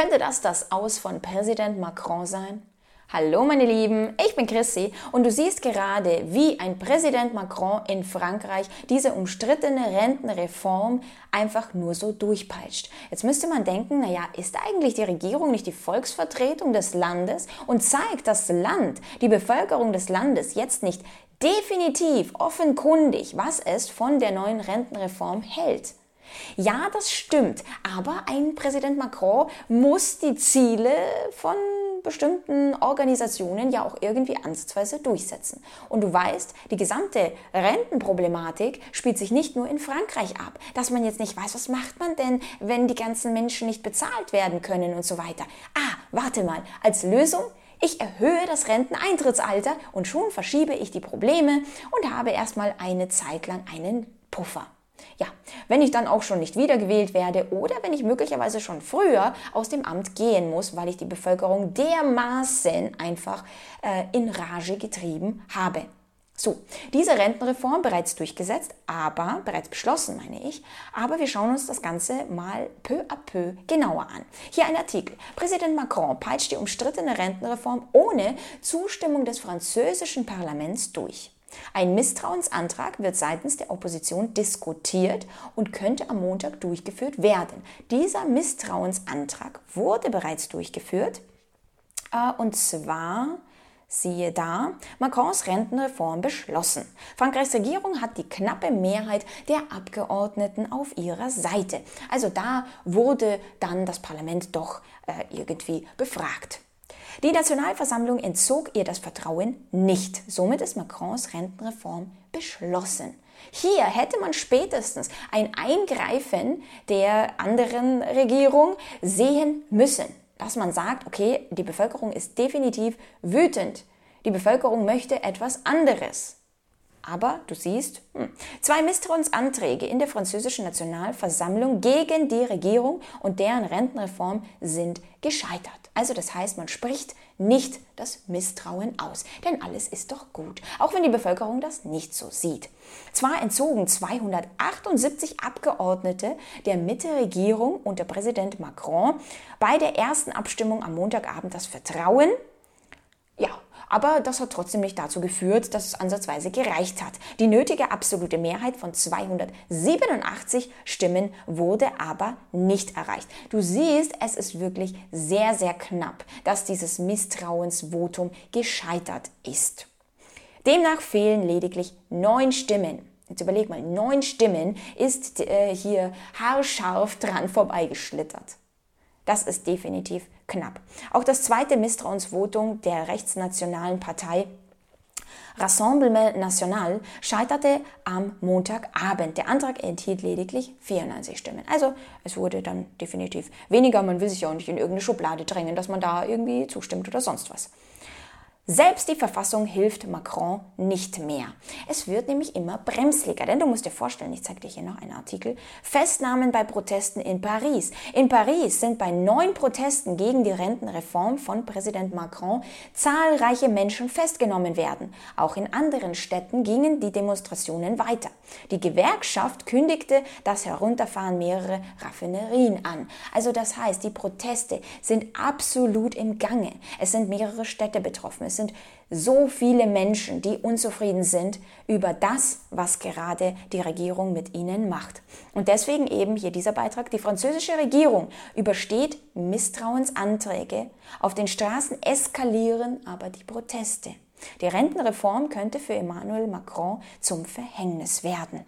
Könnte das das Aus von Präsident Macron sein? Hallo meine Lieben, ich bin Chrissy und du siehst gerade, wie ein Präsident Macron in Frankreich diese umstrittene Rentenreform einfach nur so durchpeitscht. Jetzt müsste man denken, naja, ist eigentlich die Regierung nicht die Volksvertretung des Landes und zeigt das Land, die Bevölkerung des Landes jetzt nicht definitiv offenkundig, was es von der neuen Rentenreform hält? Ja, das stimmt. Aber ein Präsident Macron muss die Ziele von bestimmten Organisationen ja auch irgendwie ansatzweise durchsetzen. Und du weißt, die gesamte Rentenproblematik spielt sich nicht nur in Frankreich ab, dass man jetzt nicht weiß, was macht man denn, wenn die ganzen Menschen nicht bezahlt werden können und so weiter. Ah, warte mal, als Lösung ich erhöhe das Renteneintrittsalter und schon verschiebe ich die Probleme und habe erstmal eine Zeit lang einen Puffer. Ja, wenn ich dann auch schon nicht wiedergewählt werde oder wenn ich möglicherweise schon früher aus dem Amt gehen muss, weil ich die Bevölkerung dermaßen einfach äh, in Rage getrieben habe. So, diese Rentenreform bereits durchgesetzt, aber bereits beschlossen, meine ich. Aber wir schauen uns das Ganze mal peu à peu genauer an. Hier ein Artikel. Präsident Macron peitscht die umstrittene Rentenreform ohne Zustimmung des französischen Parlaments durch. Ein Misstrauensantrag wird seitens der Opposition diskutiert und könnte am Montag durchgeführt werden. Dieser Misstrauensantrag wurde bereits durchgeführt äh, und zwar Siehe da, Macrons Rentenreform beschlossen. Frankreichs Regierung hat die knappe Mehrheit der Abgeordneten auf ihrer Seite. Also da wurde dann das Parlament doch äh, irgendwie befragt. Die Nationalversammlung entzog ihr das Vertrauen nicht. Somit ist Macrons Rentenreform beschlossen. Hier hätte man spätestens ein Eingreifen der anderen Regierung sehen müssen, dass man sagt, okay, die Bevölkerung ist definitiv wütend. Die Bevölkerung möchte etwas anderes. Aber du siehst, hm, zwei Misstrauensanträge in der französischen Nationalversammlung gegen die Regierung und deren Rentenreform sind gescheitert. Also das heißt, man spricht nicht das Misstrauen aus, denn alles ist doch gut, auch wenn die Bevölkerung das nicht so sieht. Zwar entzogen 278 Abgeordnete der Mitte-Regierung unter Präsident Macron bei der ersten Abstimmung am Montagabend das Vertrauen, aber das hat trotzdem nicht dazu geführt, dass es ansatzweise gereicht hat. Die nötige absolute Mehrheit von 287 Stimmen wurde aber nicht erreicht. Du siehst, es ist wirklich sehr, sehr knapp, dass dieses Misstrauensvotum gescheitert ist. Demnach fehlen lediglich neun Stimmen. Jetzt überleg mal, neun Stimmen ist äh, hier haarscharf dran vorbeigeschlittert. Das ist definitiv knapp. Auch das zweite Misstrauensvotum der rechtsnationalen Partei Rassemblement National scheiterte am Montagabend. Der Antrag enthielt lediglich 94 Stimmen. Also es wurde dann definitiv weniger. Man will sich ja auch nicht in irgendeine Schublade drängen, dass man da irgendwie zustimmt oder sonst was. Selbst die Verfassung hilft Macron nicht mehr. Es wird nämlich immer bremsliger, denn du musst dir vorstellen, ich zeige dir hier noch einen Artikel, Festnahmen bei Protesten in Paris. In Paris sind bei neun Protesten gegen die Rentenreform von Präsident Macron zahlreiche Menschen festgenommen werden. Auch in anderen Städten gingen die Demonstrationen weiter. Die Gewerkschaft kündigte das Herunterfahren mehrerer Raffinerien an. Also das heißt, die Proteste sind absolut im Gange. Es sind mehrere Städte betroffen. Es sind so viele Menschen, die unzufrieden sind über das, was gerade die Regierung mit ihnen macht. Und deswegen eben hier dieser Beitrag. Die französische Regierung übersteht Misstrauensanträge. Auf den Straßen eskalieren aber die Proteste. Die Rentenreform könnte für Emmanuel Macron zum Verhängnis werden.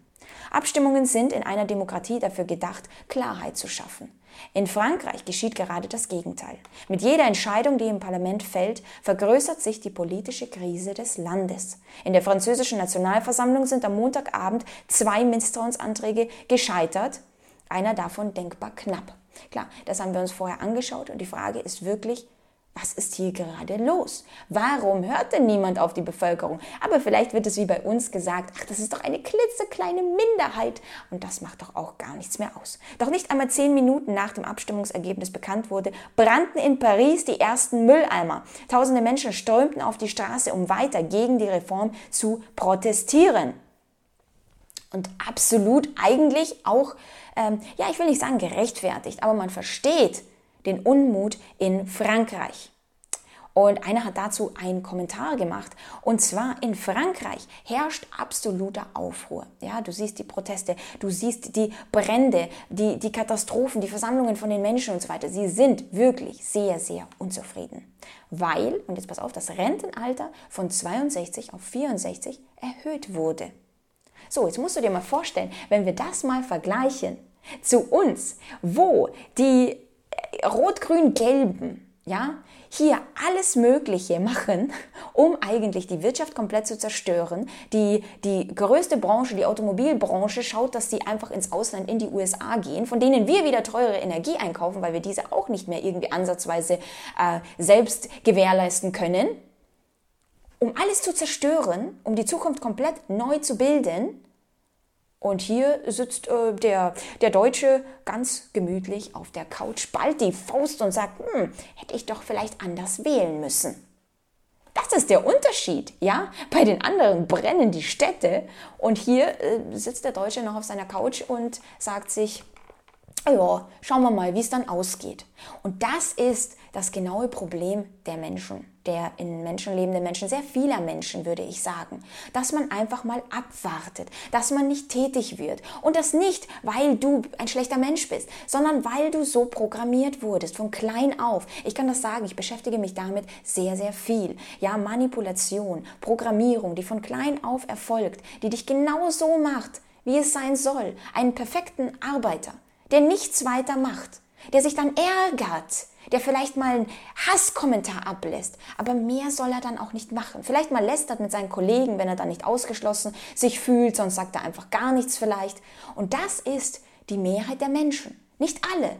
Abstimmungen sind in einer Demokratie dafür gedacht, Klarheit zu schaffen. In Frankreich geschieht gerade das Gegenteil. Mit jeder Entscheidung, die im Parlament fällt, vergrößert sich die politische Krise des Landes. In der französischen Nationalversammlung sind am Montagabend zwei Misstrauensanträge gescheitert, einer davon denkbar knapp. Klar, das haben wir uns vorher angeschaut und die Frage ist wirklich, was ist hier gerade los? Warum hört denn niemand auf die Bevölkerung? Aber vielleicht wird es wie bei uns gesagt, ach, das ist doch eine klitzekleine Minderheit und das macht doch auch gar nichts mehr aus. Doch nicht einmal zehn Minuten nach dem Abstimmungsergebnis bekannt wurde, brannten in Paris die ersten Mülleimer. Tausende Menschen strömten auf die Straße, um weiter gegen die Reform zu protestieren. Und absolut eigentlich auch, ähm, ja, ich will nicht sagen gerechtfertigt, aber man versteht, den Unmut in Frankreich. Und einer hat dazu einen Kommentar gemacht. Und zwar in Frankreich herrscht absoluter Aufruhr. Ja, du siehst die Proteste, du siehst die Brände, die, die Katastrophen, die Versammlungen von den Menschen und so weiter. Sie sind wirklich sehr, sehr unzufrieden. Weil, und jetzt pass auf, das Rentenalter von 62 auf 64 erhöht wurde. So, jetzt musst du dir mal vorstellen, wenn wir das mal vergleichen zu uns, wo die rot-grün-gelben, ja, hier alles Mögliche machen, um eigentlich die Wirtschaft komplett zu zerstören. Die, die größte Branche, die Automobilbranche, schaut, dass sie einfach ins Ausland, in die USA gehen, von denen wir wieder teure Energie einkaufen, weil wir diese auch nicht mehr irgendwie ansatzweise äh, selbst gewährleisten können. Um alles zu zerstören, um die Zukunft komplett neu zu bilden, und hier sitzt äh, der, der Deutsche ganz gemütlich auf der Couch, ballt die Faust und sagt, hm, hätte ich doch vielleicht anders wählen müssen. Das ist der Unterschied, ja? Bei den anderen brennen die Städte und hier äh, sitzt der Deutsche noch auf seiner Couch und sagt sich, ja, schauen wir mal, wie es dann ausgeht. Und das ist das genaue Problem der Menschen, der in Menschen lebenden Menschen, sehr vieler Menschen, würde ich sagen, dass man einfach mal abwartet, dass man nicht tätig wird. Und das nicht, weil du ein schlechter Mensch bist, sondern weil du so programmiert wurdest, von klein auf. Ich kann das sagen, ich beschäftige mich damit sehr, sehr viel. Ja, Manipulation, Programmierung, die von klein auf erfolgt, die dich genau so macht, wie es sein soll. Einen perfekten Arbeiter der nichts weiter macht, der sich dann ärgert, der vielleicht mal einen Hasskommentar ablässt, aber mehr soll er dann auch nicht machen. Vielleicht mal lästert mit seinen Kollegen, wenn er dann nicht ausgeschlossen sich fühlt, sonst sagt er einfach gar nichts vielleicht. Und das ist die Mehrheit der Menschen, nicht alle.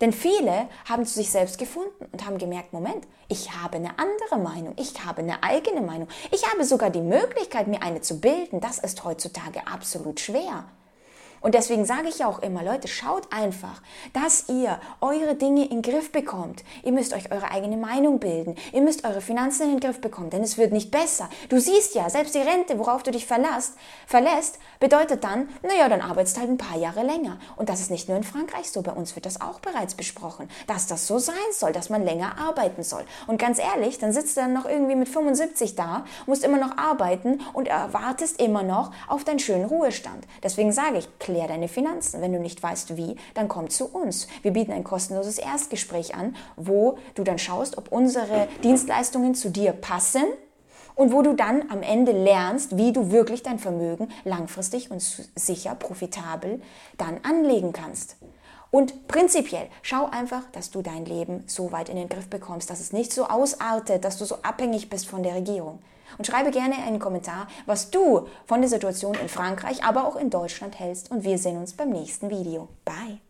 Denn viele haben zu sich selbst gefunden und haben gemerkt, Moment, ich habe eine andere Meinung, ich habe eine eigene Meinung, ich habe sogar die Möglichkeit, mir eine zu bilden. Das ist heutzutage absolut schwer. Und deswegen sage ich ja auch immer, Leute, schaut einfach, dass ihr eure Dinge in den Griff bekommt. Ihr müsst euch eure eigene Meinung bilden. Ihr müsst eure Finanzen in den Griff bekommen, denn es wird nicht besser. Du siehst ja, selbst die Rente, worauf du dich verlässt, verlässt bedeutet dann, naja, dann arbeitest halt ein paar Jahre länger. Und das ist nicht nur in Frankreich so, bei uns wird das auch bereits besprochen, dass das so sein soll, dass man länger arbeiten soll. Und ganz ehrlich, dann sitzt du dann noch irgendwie mit 75 da, musst immer noch arbeiten und erwartest immer noch auf deinen schönen Ruhestand. Deswegen sage ich, klär deine Finanzen. Wenn du nicht weißt wie, dann komm zu uns. Wir bieten ein kostenloses Erstgespräch an, wo du dann schaust, ob unsere Dienstleistungen zu dir passen und wo du dann am Ende lernst, wie du wirklich dein Vermögen langfristig und sicher, profitabel dann anlegen kannst. Und prinzipiell schau einfach, dass du dein Leben so weit in den Griff bekommst, dass es nicht so ausartet, dass du so abhängig bist von der Regierung. Und schreibe gerne einen Kommentar, was du von der Situation in Frankreich, aber auch in Deutschland hältst. Und wir sehen uns beim nächsten Video. Bye!